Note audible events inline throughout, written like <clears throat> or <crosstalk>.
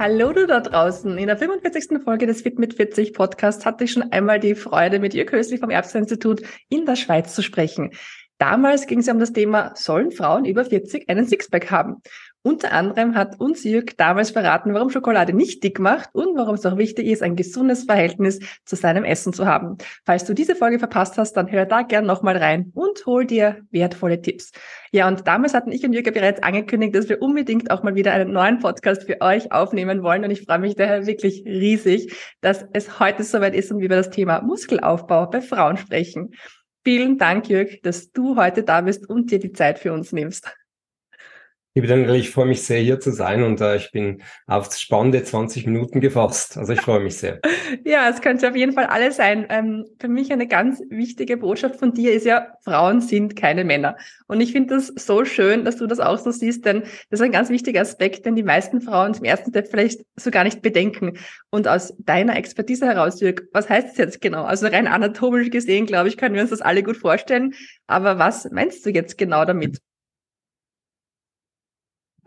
Hallo du da draußen. In der 45. Folge des Fit mit 40 Podcasts hatte ich schon einmal die Freude, mit Jörg Hösli vom Erbsen-Institut in der Schweiz zu sprechen. Damals ging es um das Thema, sollen Frauen über 40 einen Sixpack haben? Unter anderem hat uns Jürg damals verraten, warum Schokolade nicht dick macht und warum es auch wichtig ist, ein gesundes Verhältnis zu seinem Essen zu haben. Falls du diese Folge verpasst hast, dann hör da gern nochmal rein und hol dir wertvolle Tipps. Ja, und damals hatten ich und Jürg bereits angekündigt, dass wir unbedingt auch mal wieder einen neuen Podcast für euch aufnehmen wollen. Und ich freue mich daher wirklich riesig, dass es heute soweit ist und wir über das Thema Muskelaufbau bei Frauen sprechen. Vielen Dank, Jürg, dass du heute da bist und dir die Zeit für uns nimmst. Liebe Daniel, ich freue mich sehr, hier zu sein und äh, ich bin aufs spannende 20 Minuten gefasst. Also ich freue mich sehr. <laughs> ja, es könnte auf jeden Fall alles sein. Ähm, für mich eine ganz wichtige Botschaft von dir ist ja, Frauen sind keine Männer. Und ich finde das so schön, dass du das auch so siehst, denn das ist ein ganz wichtiger Aspekt, den die meisten Frauen zum ersten Step vielleicht so gar nicht bedenken. Und aus deiner Expertise heraus, Jörg, was heißt das jetzt genau? Also rein anatomisch gesehen, glaube ich, können wir uns das alle gut vorstellen. Aber was meinst du jetzt genau damit?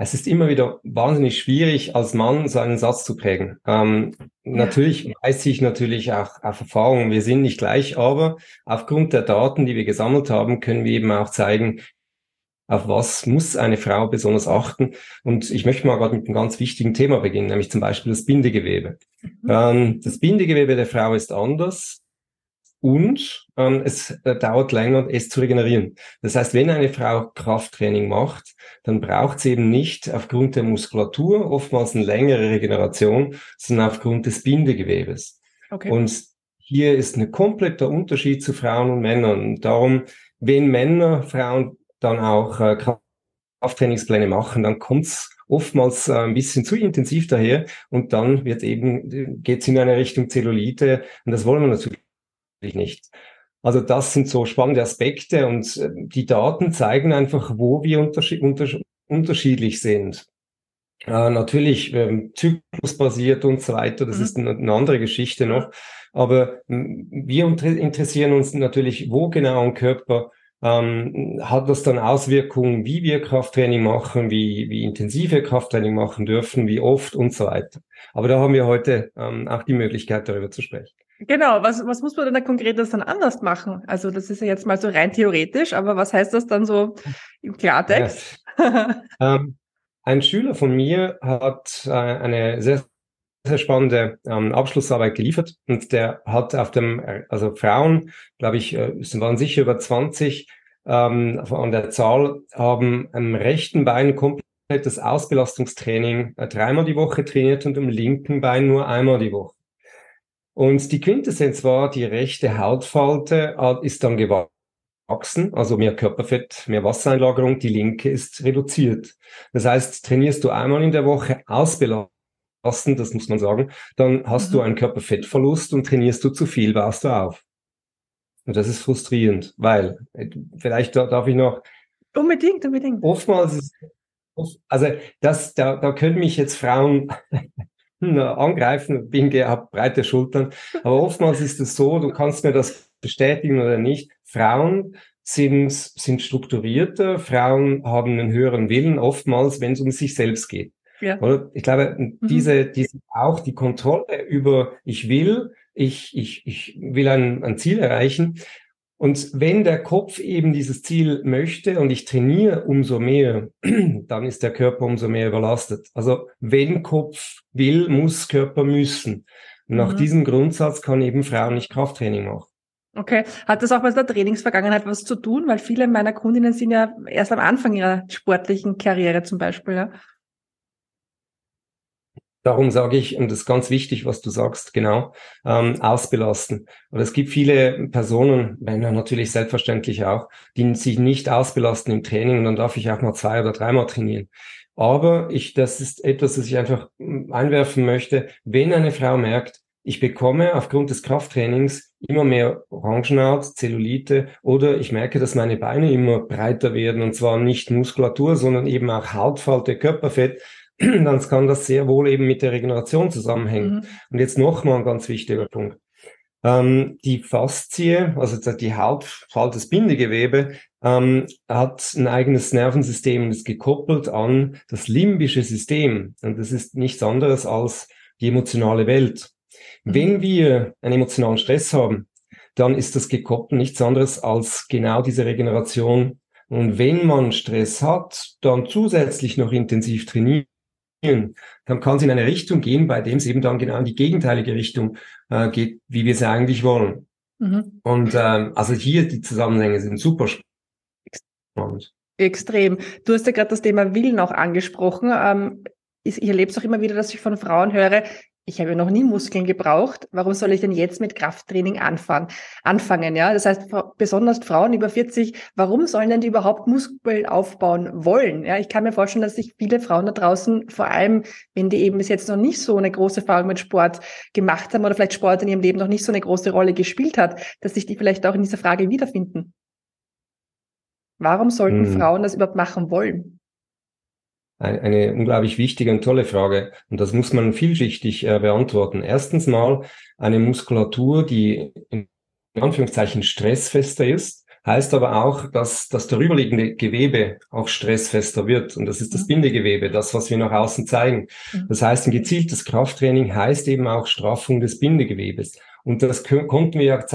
Es ist immer wieder wahnsinnig schwierig, als Mann so einen Satz zu prägen. Ähm. Natürlich weiß ich natürlich auch auf Erfahrung, wir sind nicht gleich, aber aufgrund der Daten, die wir gesammelt haben, können wir eben auch zeigen, auf was muss eine Frau besonders achten. Und ich möchte mal gerade mit einem ganz wichtigen Thema beginnen, nämlich zum Beispiel das Bindegewebe. Mhm. Ähm, das Bindegewebe der Frau ist anders und ähm, es äh, dauert länger, es zu regenerieren. Das heißt, wenn eine Frau Krafttraining macht, dann braucht sie eben nicht aufgrund der Muskulatur oftmals eine längere Regeneration, sondern aufgrund des Bindegewebes. Okay. Und hier ist ein kompletter Unterschied zu Frauen und Männern. Darum, wenn Männer Frauen dann auch äh, Krafttrainingspläne machen, dann kommt's oftmals äh, ein bisschen zu intensiv daher und dann wird eben, geht's in eine Richtung Zellulite und das wollen wir natürlich nicht. Also das sind so spannende Aspekte und äh, die Daten zeigen einfach, wo wir unterschied unters unterschiedlich sind. Äh, natürlich ähm, zyklusbasiert und so weiter, das mhm. ist eine, eine, andere Geschichte noch. Aber wir interessieren uns natürlich, wo genau im Körper ähm, hat das dann Auswirkungen, wie wir Krafttraining machen, wie, wie intensiv wir Krafttraining machen dürfen, wie oft und so weiter. Aber da haben wir heute ähm, auch die Möglichkeit, darüber zu sprechen. Genau, was, was muss man denn da konkret das dann anders machen? Also das ist ja jetzt mal so rein theoretisch, aber was heißt das dann so im Klartext? Ja. ähm, ein Schüler von mir hat äh, eine sehr, sehr spannende ähm, Abschlussarbeit geliefert und der hat auf dem, also Frauen, glaube ich, äh, waren sicher über 20 ähm, an der Zahl, haben am rechten Bein komplettes Ausbelastungstraining äh, dreimal die Woche trainiert und am linken Bein nur einmal die Woche. Und die Quintessenz war, die rechte Hautfalte ist dann gewachsen, also mehr Körperfett, mehr Wassereinlagerung, die linke ist reduziert. Das heißt, trainierst du einmal in der Woche ausbelasten, das muss man sagen, dann hast mhm. du einen Körperfettverlust und trainierst du zu viel, baust du auf. Und das ist frustrierend, weil, äh, vielleicht darf ich noch. Unbedingt, unbedingt. Oftmals ist, also das, da, da können mich jetzt Frauen angreifen, bin habe breite Schultern. Aber oftmals ist es so, du kannst mir das bestätigen oder nicht. Frauen sind, sind strukturierter, Frauen haben einen höheren Willen, oftmals, wenn es um sich selbst geht. Ja. Oder? Ich glaube, mhm. diese, diese auch die Kontrolle über ich will, ich, ich, ich will ein, ein Ziel erreichen, und wenn der Kopf eben dieses Ziel möchte und ich trainiere umso mehr, <clears throat> dann ist der Körper umso mehr überlastet. Also wenn Kopf will, muss Körper müssen. Und nach mhm. diesem Grundsatz kann eben Frauen nicht Krafttraining machen. Okay. Hat das auch mit der Trainingsvergangenheit was zu tun? Weil viele meiner Kundinnen sind ja erst am Anfang ihrer sportlichen Karriere zum Beispiel, ja? Darum sage ich, und das ist ganz wichtig, was du sagst, genau, ähm, ausbelasten. Und es gibt viele Personen, Männer natürlich selbstverständlich auch, die sich nicht ausbelasten im Training und dann darf ich auch mal zwei oder dreimal trainieren. Aber ich, das ist etwas, das ich einfach hm, einwerfen möchte. Wenn eine Frau merkt, ich bekomme aufgrund des Krafttrainings immer mehr Orangenhaut, Zellulite oder ich merke, dass meine Beine immer breiter werden und zwar nicht Muskulatur, sondern eben auch Hautfalte, Körperfett, <clears throat> dann kann das sehr wohl eben mit der Regeneration zusammenhängen. Mhm. Und jetzt nochmal ein ganz wichtiger Punkt. Ähm, die Faszie, also die Hautfalt, das Bindegewebe, ähm, hat ein eigenes Nervensystem und ist gekoppelt an das limbische System. Und das ist nichts anderes als die emotionale Welt. Mhm. Wenn wir einen emotionalen Stress haben, dann ist das gekoppelt nichts anderes als genau diese Regeneration. Und wenn man Stress hat, dann zusätzlich noch intensiv trainieren, dann kann es in eine Richtung gehen, bei dem es eben dann genau in die gegenteilige Richtung äh, geht, wie wir es eigentlich wollen. Mhm. Und ähm, also hier die Zusammenhänge sind super spannend. Extrem. Du hast ja gerade das Thema Willen auch angesprochen. Ähm, ich erlebe es auch immer wieder, dass ich von Frauen höre, ich habe ja noch nie Muskeln gebraucht. Warum soll ich denn jetzt mit Krafttraining anfangen? Anfangen, ja. Das heißt, besonders Frauen über 40, warum sollen denn die überhaupt Muskeln aufbauen wollen? Ja, ich kann mir vorstellen, dass sich viele Frauen da draußen, vor allem, wenn die eben bis jetzt noch nicht so eine große Erfahrung mit Sport gemacht haben oder vielleicht Sport in ihrem Leben noch nicht so eine große Rolle gespielt hat, dass sich die vielleicht auch in dieser Frage wiederfinden. Warum sollten hm. Frauen das überhaupt machen wollen? Eine, eine unglaublich wichtige und tolle Frage. Und das muss man vielschichtig äh, beantworten. Erstens mal eine Muskulatur, die in Anführungszeichen stressfester ist, heißt aber auch, dass das darüberliegende Gewebe auch stressfester wird. Und das ist das mhm. Bindegewebe, das, was wir nach außen zeigen. Mhm. Das heißt, ein gezieltes Krafttraining heißt eben auch Straffung des Bindegewebes. Und das konnten wir ja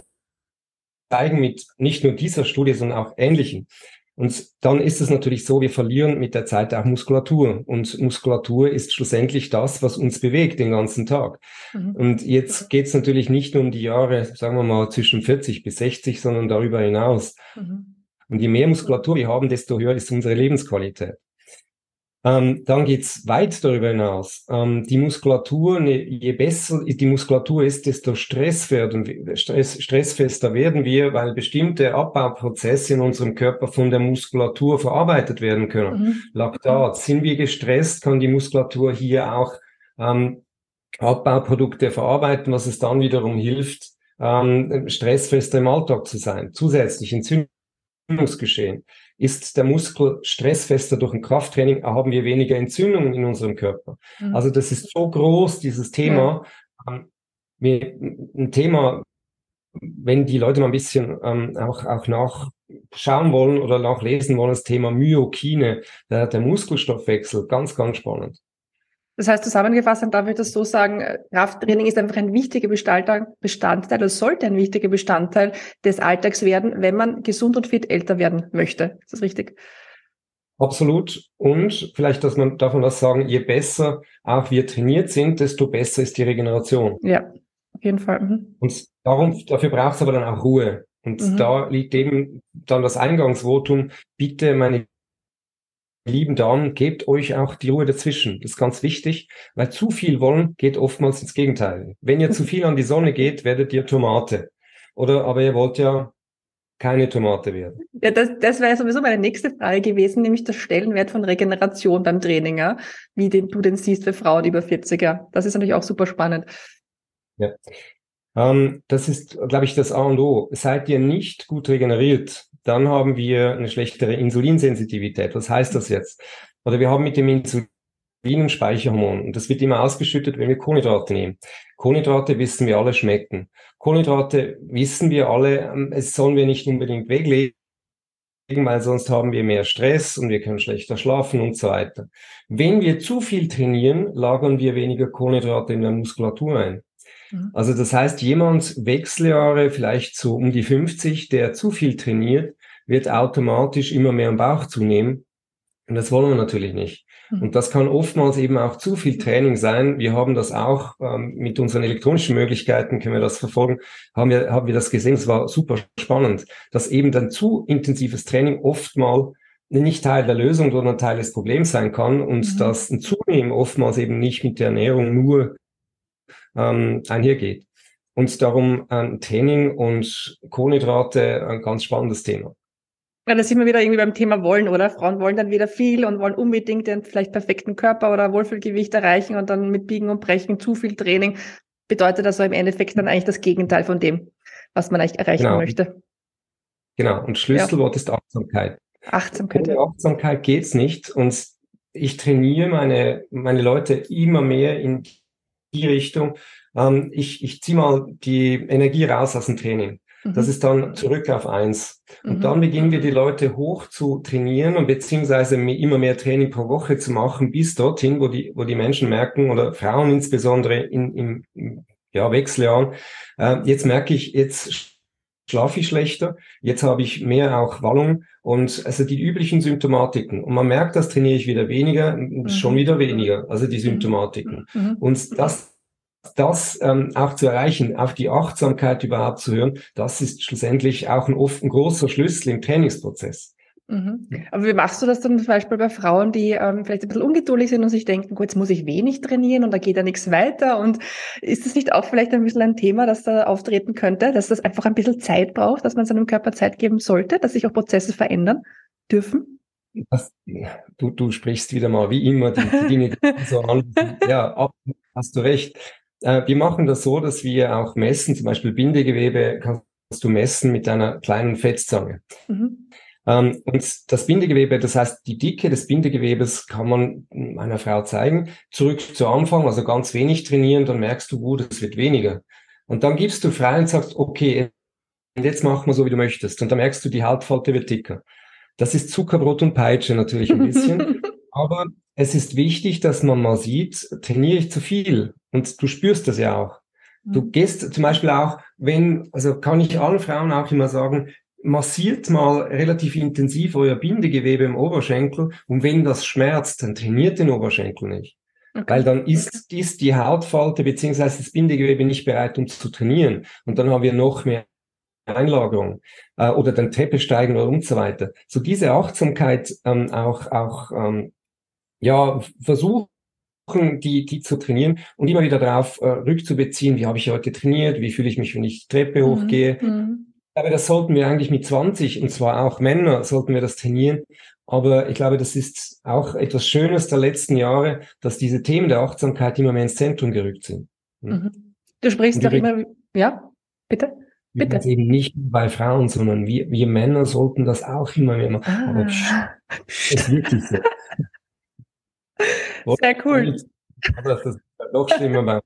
zeigen mit nicht nur dieser Studie, sondern auch ähnlichen. Und dann ist es natürlich so, wir verlieren mit der Zeit auch Muskulatur. Und Muskulatur ist schlussendlich das, was uns bewegt den ganzen Tag. Mhm. Und jetzt geht es natürlich nicht nur um die Jahre, sagen wir mal, zwischen 40 bis 60, sondern darüber hinaus. Mhm. Und je mehr Muskulatur wir haben, desto höher ist unsere Lebensqualität. Ähm, dann geht's weit darüber hinaus. Ähm, die Muskulatur, ne, je besser die Muskulatur ist, desto Stress werden, Stress, stressfester werden wir, weil bestimmte Abbauprozesse in unserem Körper von der Muskulatur verarbeitet werden können. Mhm. Laktat. Sind wir gestresst, kann die Muskulatur hier auch ähm, Abbauprodukte verarbeiten, was es dann wiederum hilft, ähm, stressfester im Alltag zu sein. Zusätzlich Entzündungsgeschehen. Ist der Muskel stressfester durch ein Krafttraining, haben wir weniger Entzündungen in unserem Körper. Mhm. Also das ist so groß, dieses Thema. Ja. Ähm, ein Thema, wenn die Leute mal ein bisschen ähm, auch, auch nachschauen wollen oder nachlesen wollen, das Thema Myokine, der, der Muskelstoffwechsel, ganz, ganz spannend. Das heißt, zusammengefasst, dann darf ich das so sagen, äh, Krafttraining ist einfach ein wichtiger Bestandteil, Bestandteil oder sollte ein wichtiger Bestandteil des Alltags werden, wenn man gesund und fit älter werden möchte. Ist das richtig? Absolut. Und vielleicht, dass man, darf man das sagen, je besser auch wir trainiert sind, desto besser ist die Regeneration. Ja, auf jeden Fall. Mhm. Und darum, dafür braucht es aber dann auch Ruhe. Und mhm. da liegt eben dann das Eingangsvotum, bitte meine lieben Damen, gebt euch auch die Ruhe dazwischen. Das ist ganz wichtig, weil zu viel wollen geht oftmals ins Gegenteil. Wenn ihr zu viel an die Sonne geht, werdet ihr Tomate. Oder aber ihr wollt ja keine Tomate werden. Ja, das, das wäre sowieso meine nächste Frage gewesen, nämlich der Stellenwert von Regeneration beim Training, ja? wie den, du den siehst für Frauen über 40er. Das ist natürlich auch super spannend. Ja. Ähm, das ist, glaube ich, das A und O. Seid ihr nicht gut regeneriert, dann haben wir eine schlechtere Insulinsensitivität. Was heißt das jetzt? Oder wir haben mit dem Insulin ein Speicherhormon und das wird immer ausgeschüttet, wenn wir Kohlenhydrate nehmen. Kohlenhydrate wissen wir alle schmecken. Kohlenhydrate wissen wir alle, ähm, es sollen wir nicht unbedingt weglegen, weil sonst haben wir mehr Stress und wir können schlechter schlafen und so weiter. Wenn wir zu viel trainieren, lagern wir weniger Kohlenhydrate in der Muskulatur ein. Mhm. Also das heißt, jemand Wechseljahre, vielleicht so um die 50, der zu viel trainiert, wird automatisch immer mehr im Bauch zunehmen. Und das wollen wir natürlich nicht. Mhm. Und das kann oftmals eben auch zu viel Training sein. Wir haben das auch ähm, mit unseren elektronischen Möglichkeiten, können wir das verfolgen, haben wir, haben wir das gesehen. Es war super spannend, dass eben dann zu intensives Training oft mal nicht Teil der Lösung, sondern Teil des Problems sein kann und mhm. dass ein Zunehmen oftmals eben nicht mit der Ernährung nur ähm, einhergeht. Und darum ähm, Training und Kohlenhydrate ein ganz spannendes Thema. Ja, da sind wir wieder irgendwie beim Thema wollen, oder? Frauen wollen dann wieder viel und wollen unbedingt den vielleicht perfekten Körper oder Wohlfühlgewicht erreichen und dann mit Biegen und Brechen zu viel Training bedeutet also im Endeffekt dann eigentlich das Gegenteil von dem, was man eigentlich erreichen genau. möchte. Genau. Und Schlüsselwort ja. ist Achtsamkeit. Achtsamkeit. Ohne Achtsamkeit geht's nicht. Und ich trainiere meine, meine Leute immer mehr in die Richtung. Ähm, ich ich ziehe mal die Energie raus aus dem Training. Das mhm. ist dann zurück auf eins. Und mhm. dann beginnen wir die Leute hoch zu trainieren und beziehungsweise immer mehr Training pro Woche zu machen, bis dorthin, wo die, wo die Menschen merken oder Frauen insbesondere in, im, ja, Wechseljahren, äh, jetzt merke ich, jetzt schlafe ich schlechter, jetzt habe ich mehr auch Wallung und also die üblichen Symptomatiken. Und man merkt, das trainiere ich wieder weniger, mhm. schon wieder weniger, also die mhm. Symptomatiken. Mhm. Und das das ähm, auch zu erreichen, auf die Achtsamkeit überhaupt zu hören, das ist schlussendlich auch ein, oft ein großer Schlüssel im Trainingsprozess. Mhm. Aber wie machst du das dann zum Beispiel bei Frauen, die ähm, vielleicht ein bisschen ungeduldig sind und sich denken, gut, jetzt muss ich wenig trainieren und da geht ja nichts weiter? Und ist das nicht auch vielleicht ein bisschen ein Thema, das da auftreten könnte, dass das einfach ein bisschen Zeit braucht, dass man seinem Körper Zeit geben sollte, dass sich auch Prozesse verändern dürfen? Das, du, du sprichst wieder mal wie immer die, die Dinge die <laughs> so an. Ja, hast du recht. Äh, wir machen das so, dass wir auch messen, zum Beispiel Bindegewebe kannst du messen mit einer kleinen Fettzange. Mhm. Ähm, und das Bindegewebe, das heißt, die Dicke des Bindegewebes kann man einer Frau zeigen. Zurück zu Anfang, also ganz wenig trainieren, dann merkst du, gut, es wird weniger. Und dann gibst du frei und sagst, okay, jetzt machen wir so, wie du möchtest. Und dann merkst du, die Hautfalte wird dicker. Das ist Zuckerbrot und Peitsche natürlich ein bisschen. <laughs> aber es ist wichtig, dass man mal sieht, trainiere ich zu viel? Und du spürst das ja auch. Du mhm. gehst zum Beispiel auch, wenn, also kann ich allen Frauen auch immer sagen, massiert mal relativ intensiv euer Bindegewebe im Oberschenkel und wenn das schmerzt, dann trainiert den Oberschenkel nicht. Okay. Weil dann ist, ist die Hautfalte beziehungsweise das Bindegewebe nicht bereit, um zu trainieren. Und dann haben wir noch mehr Einlagerung äh, oder dann Treppe steigen oder und so weiter. So diese Achtsamkeit ähm, auch, auch ähm, ja, versuchen, die, die zu trainieren und immer wieder darauf äh, rückzubeziehen, wie habe ich heute trainiert, wie fühle ich mich, wenn ich die Treppe mhm. hochgehe. Mhm. Aber das sollten wir eigentlich mit 20, und zwar auch Männer, sollten wir das trainieren. Aber ich glaube, das ist auch etwas Schönes der letzten Jahre, dass diese Themen der Achtsamkeit immer mehr ins Zentrum gerückt sind. Mhm. Du sprichst doch immer, ja, bitte? Bitte. Eben nicht bei Frauen, sondern wir, wir Männer sollten das auch immer mehr machen. Ah. Aber psch, ist wirklich so. <laughs> Sehr cool. Aber das ist doch schlimmer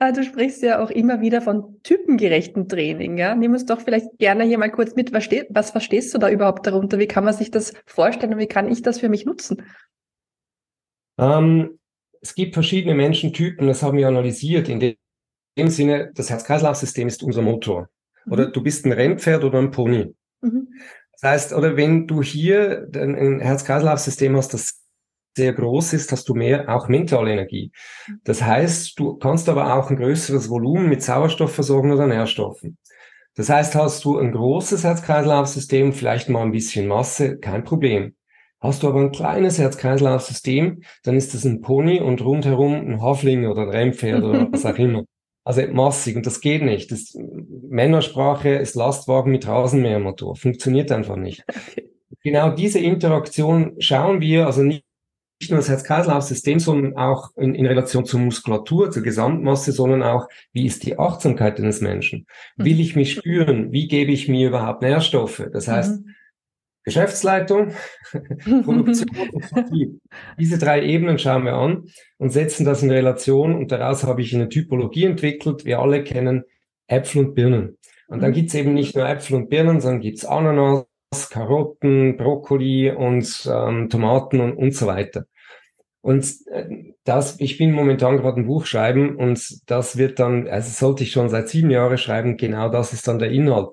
ah, Du sprichst ja auch immer wieder von typengerechten Training. Ja? Nimm uns doch vielleicht gerne hier mal kurz mit. Was, steht, was verstehst du da überhaupt darunter? Wie kann man sich das vorstellen und wie kann ich das für mich nutzen? Ähm, es gibt verschiedene Menschentypen, das haben wir analysiert. In dem Sinne, das Herz-Kreislauf-System ist unser Motor. Mhm. Oder du bist ein Rennpferd oder ein Pony. Mhm. Das heißt, oder wenn du hier ein Herz-Kreislauf-System hast, das sehr groß ist, hast du mehr auch mentale Energie. Das heißt, du kannst aber auch ein größeres Volumen mit Sauerstoff versorgen oder Nährstoffen. Das heißt, hast du ein großes Herz-Kreislauf-System, vielleicht mal ein bisschen Masse, kein Problem. Hast du aber ein kleines Herz-Kreislauf-System, dann ist das ein Pony und rundherum ein Hafling oder ein Rennpferd oder was auch immer. <laughs> Also massig und das geht nicht. Das Männersprache ist Lastwagen mit Rasenmähermotor. Funktioniert einfach nicht. <laughs> Okay. Genau diese Interaktion schauen wir, also nicht nicht nur das Herz-Kreislauf-System, sondern auch in, in, Relation zur Muskulatur, zur Gesamtmasse, sondern auch, wie ist die Achtsamkeit eines Menschen? Mhm. Will ich mich spüren? Wie gebe ich mir überhaupt Nährstoffe? Das heißt, mhm. Geschäftsleitung, <laughs> Produktion und Vertrieb. Diese drei Ebenen schauen wir an und setzen das in Relation und daraus habe ich eine Typologie entwickelt. Wir alle kennen Äpfel und Birnen. Und dann mhm. gibt's eben nicht nur Äpfel und Birnen, sondern gibt's Ananas, Karotten, Brokkoli und ähm, Tomaten und, und so weiter. Und äh, das, ich bin momentan gerade ein Buch schreiben und das wird dann, also sollte ich schon seit sieben Jahren schreiben, genau das ist dann der Inhalt.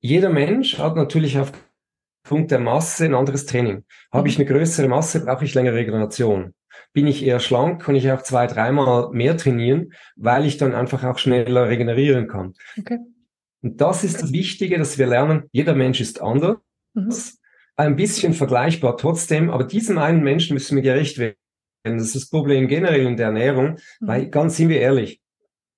Jeder Mensch hat natürlich aufgrund der Masse ein anderes Training. Habe ich eine größere Masse, brauche ich längere Regeneration. Bin ich eher schlank, kann ich auch zwei, dreimal mehr trainieren, weil ich dann einfach auch schneller regenerieren kann. Okay. Und das ist das Wichtige, dass wir lernen, jeder Mensch ist anders. Mhm. ein bisschen vergleichbar trotzdem, aber diesem einen Menschen müssen wir gerecht werden. Das ist das Problem generell in der Ernährung, mhm. weil ganz sind wir ehrlich,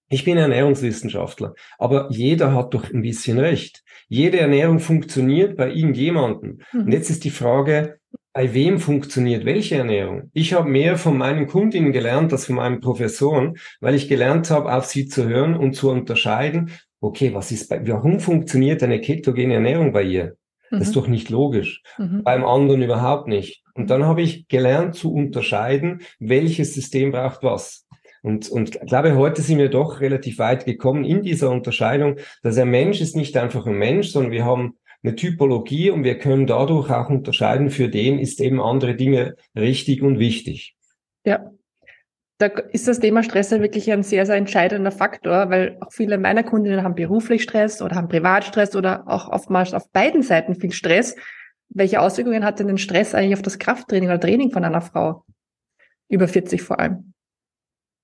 ich bin Ernährungswissenschaftler, aber jeder hat doch ein bisschen recht. Jede Ernährung funktioniert bei irgendjemandem. Mhm. Und jetzt ist die Frage, bei wem funktioniert welche Ernährung? Ich habe mehr von meinen Kundinnen gelernt als von meinen Professoren, weil ich gelernt habe, auf sie zu hören und zu unterscheiden, okay, was ist bei, warum funktioniert eine ketogene Ernährung bei ihr? Das ist mhm. doch nicht logisch. Mhm. Beim anderen überhaupt nicht. Und dann habe ich gelernt zu unterscheiden, welches System braucht was. Und, und ich glaube, heute sind wir doch relativ weit gekommen in dieser Unterscheidung, dass ein Mensch ist nicht einfach ein Mensch, sondern wir haben eine Typologie und wir können dadurch auch unterscheiden, für den ist eben andere Dinge richtig und wichtig. Ja, da ist das Thema Stress ja wirklich ein sehr, sehr entscheidender Faktor, weil auch viele meiner Kundinnen haben beruflich Stress oder haben Privatstress oder auch oftmals auf beiden Seiten viel Stress. Welche Auswirkungen hat denn den Stress eigentlich auf das Krafttraining oder Training von einer Frau? Über 40 vor allem.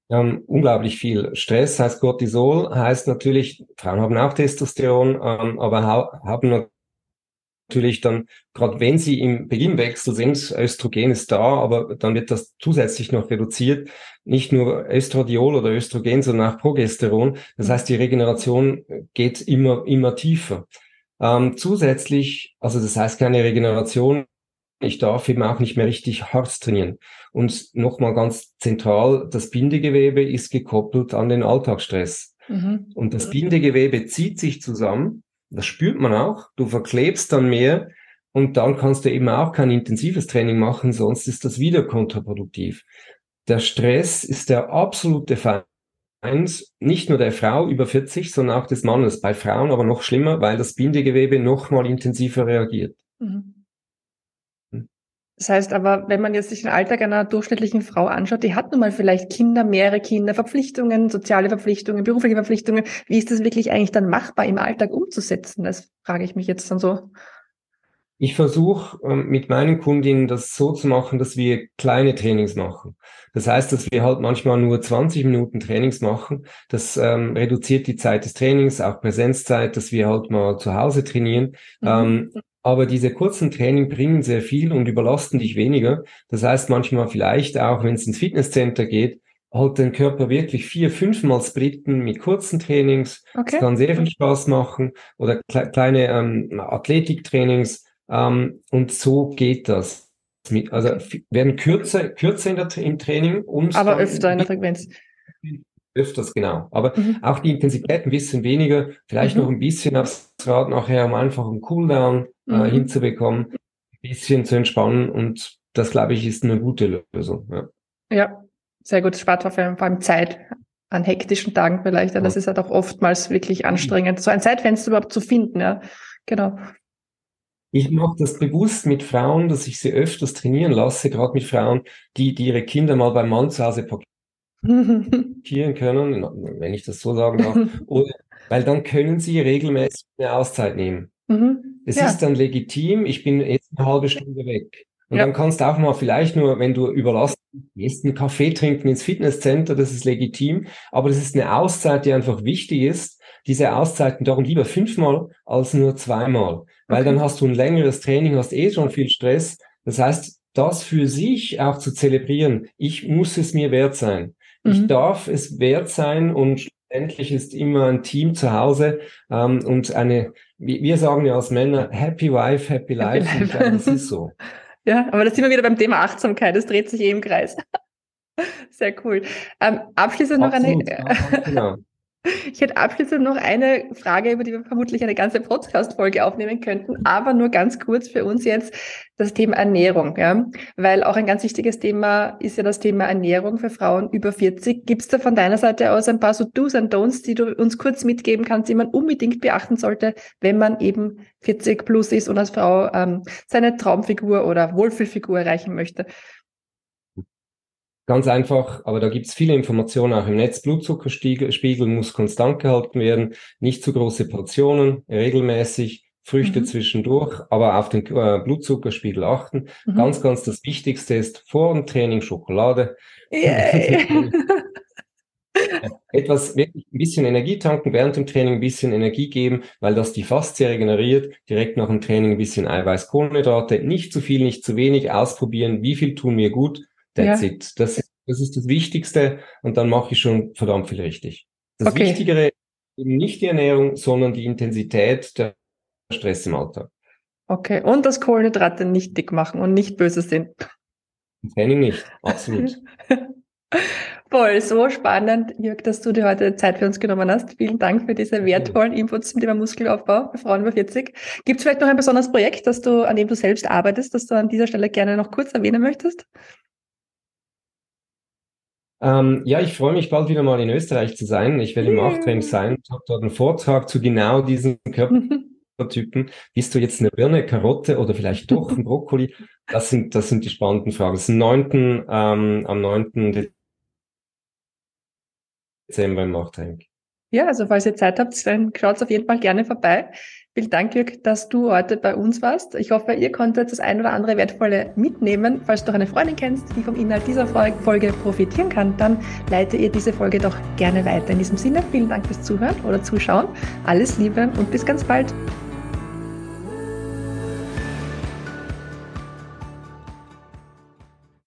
Ähm, unglaublich viel. Stress heißt Cortisol, heißt natürlich, Frauen haben auch Testosteron, ähm, aber ha haben natürlich dann, gerade wenn sie im Beginnwechsel sind, Östrogen ist da, aber dann wird das zusätzlich noch reduziert. Nicht nur Östradiol oder Östrogen, sondern auch Progesteron. Das heißt, die Regeneration geht immer, immer tiefer. Ähm, zusätzlich, also das heißt keine Regeneration, ich darf eben auch nicht mehr richtig hart trainieren. Und nochmal ganz zentral, das Bindegewebe ist gekoppelt an den Alltagsstress. Mhm. Und das Bindegewebe zieht sich zusammen das spürt man auch. Du verklebst dann mehr und dann kannst du eben auch kein intensives Training machen, sonst ist das wieder kontraproduktiv. Der Stress ist der absolute Feind, nicht nur der Frau über 40, sondern auch des Mannes. Bei Frauen aber noch schlimmer, weil das Bindegewebe noch mal intensiver reagiert. Mhm. Das heißt aber, wenn man jetzt sich den Alltag einer durchschnittlichen Frau anschaut, die hat nun mal vielleicht Kinder, mehrere Kinder, Verpflichtungen, soziale Verpflichtungen, berufliche Verpflichtungen. Wie ist das wirklich eigentlich dann machbar im Alltag umzusetzen? Das frage ich mich jetzt dann so. Ich versuche ähm, mit meinen Kundinnen das so zu machen, dass wir kleine Trainings machen. Das heißt, dass wir halt manchmal nur 20 Minuten Trainings machen. Das ähm, reduziert die Zeit des Trainings, auch Präsenzzeit, dass wir halt mal zu Hause trainieren. Mhm. Ähm, aber diese kurzen Training bringen sehr viel und überlasten dich weniger. Das heißt manchmal vielleicht auch, wenn es ins Fitnesscenter geht, halt den Körper wirklich vier, fünfmal splitten mit kurzen Trainings. Okay. Das kann sehr viel Spaß machen. Oder kle kleine ähm, Athletiktrainings. Ähm, und so geht das. also werden kürzer, kürzer in der, im Training. Und Aber öfter in der Frequenz öfters, genau. Aber mhm. auch die Intensität ein bisschen weniger, vielleicht mhm. noch ein bisschen aufs Rad nachher, um einfach einen Cooldown äh, mhm. hinzubekommen, ein bisschen zu entspannen und das, glaube ich, ist eine gute Lösung. Ja, ja sehr gut. Spart vor allem Zeit an hektischen Tagen vielleicht. Ja, das ist halt auch oftmals wirklich anstrengend, so ein Zeitfenster überhaupt zu finden. Ja, genau. Ich mache das bewusst mit Frauen, dass ich sie öfters trainieren lasse, gerade mit Frauen, die, die ihre Kinder mal beim Mann zu Hause <laughs> parkieren können, wenn ich das so sagen darf, oder, weil dann können sie regelmäßig eine Auszeit nehmen. Mhm. Es ja. ist dann legitim, ich bin jetzt eine halbe Stunde weg. Und ja. dann kannst du auch mal vielleicht nur, wenn du überlastet bist, einen Kaffee trinken ins Fitnesscenter, das ist legitim. Aber das ist eine Auszeit, die einfach wichtig ist. Diese Auszeiten darum lieber fünfmal als nur zweimal. Weil okay. dann hast du ein längeres Training, hast eh schon viel Stress. Das heißt, das für sich auch zu zelebrieren, ich muss es mir wert sein. Mhm. Ich darf es wert sein und endlich ist immer ein Team zu Hause ähm, und eine, wir sagen ja als Männer, happy wife, happy life. Happy life. Glaube, das ist so. <laughs> Ja, aber das sind wir wieder beim Thema Achtsamkeit. Das dreht sich eh im Kreis. <laughs> Sehr cool. Ähm, abschließend Absolut, noch eine. Ja, <laughs> genau. Ich hätte abschließend noch eine Frage, über die wir vermutlich eine ganze Podcast-Folge aufnehmen könnten, aber nur ganz kurz für uns jetzt das Thema Ernährung, ja, weil auch ein ganz wichtiges Thema ist ja das Thema Ernährung für Frauen über 40. Gibt es da von deiner Seite aus ein paar so Do's und Don'ts, die du uns kurz mitgeben kannst, die man unbedingt beachten sollte, wenn man eben 40 plus ist und als Frau ähm, seine Traumfigur oder Wohlfühlfigur erreichen möchte? Ganz einfach, aber da gibt's viele Informationen auch im Netz. Blutzuckerspiegel muss konstant gehalten werden, nicht zu große Portionen, regelmäßig, Früchte mhm. zwischendurch, aber auf den äh, Blutzuckerspiegel achten. Mhm. Ganz, ganz das Wichtigste ist vor dem Training Schokolade. <laughs> etwas wirklich ein bisschen Energie tanken, während dem Training ein bisschen Energie geben, weil das die Faszie regeneriert, direkt nach dem Training ein bisschen Eiweiß, Kohlenhydrate, nicht zu viel, nicht zu wenig, ausprobieren, wie viel tun mir gut, that's ja. it. Das, das ist das Wichtigste und dann mache ich schon verdammt viel richtig. Das okay. Wichtigere eben nicht die Ernährung, sondern die Intensität der Stress im Alltag. Okay, und das Kohlenhydrate nicht dick machen und nicht böse sind. Training nicht, absolut. <laughs> Voll, so spannend, Jörg, dass du dir heute Zeit für uns genommen hast. Vielen Dank für diese wertvollen Inputs zum Thema Muskelaufbau bei Frauen über 40. Gibt es vielleicht noch ein besonderes Projekt, das du, an dem du selbst arbeitest, das du an dieser Stelle gerne noch kurz erwähnen möchtest? Ähm, ja, ich freue mich bald wieder mal in Österreich zu sein. Ich werde im Achtraining sein. Ich habe dort einen Vortrag zu genau diesem <laughs> Körpertypen. Bist du jetzt eine Birne, Karotte oder vielleicht <laughs> doch ein Brokkoli? Das sind, das sind die spannenden Fragen. Das ist am 9., ähm, am 9. Dezember im Nachtraining. Ja, also falls ihr Zeit habt, dann schaut auf jeden Fall gerne vorbei. Vielen Dank, Jörg, dass du heute bei uns warst. Ich hoffe, ihr konntet das ein oder andere Wertvolle mitnehmen. Falls du noch eine Freundin kennst, die vom Inhalt dieser Folge profitieren kann, dann leite ihr diese Folge doch gerne weiter. In diesem Sinne, vielen Dank fürs Zuhören oder Zuschauen. Alles Liebe und bis ganz bald.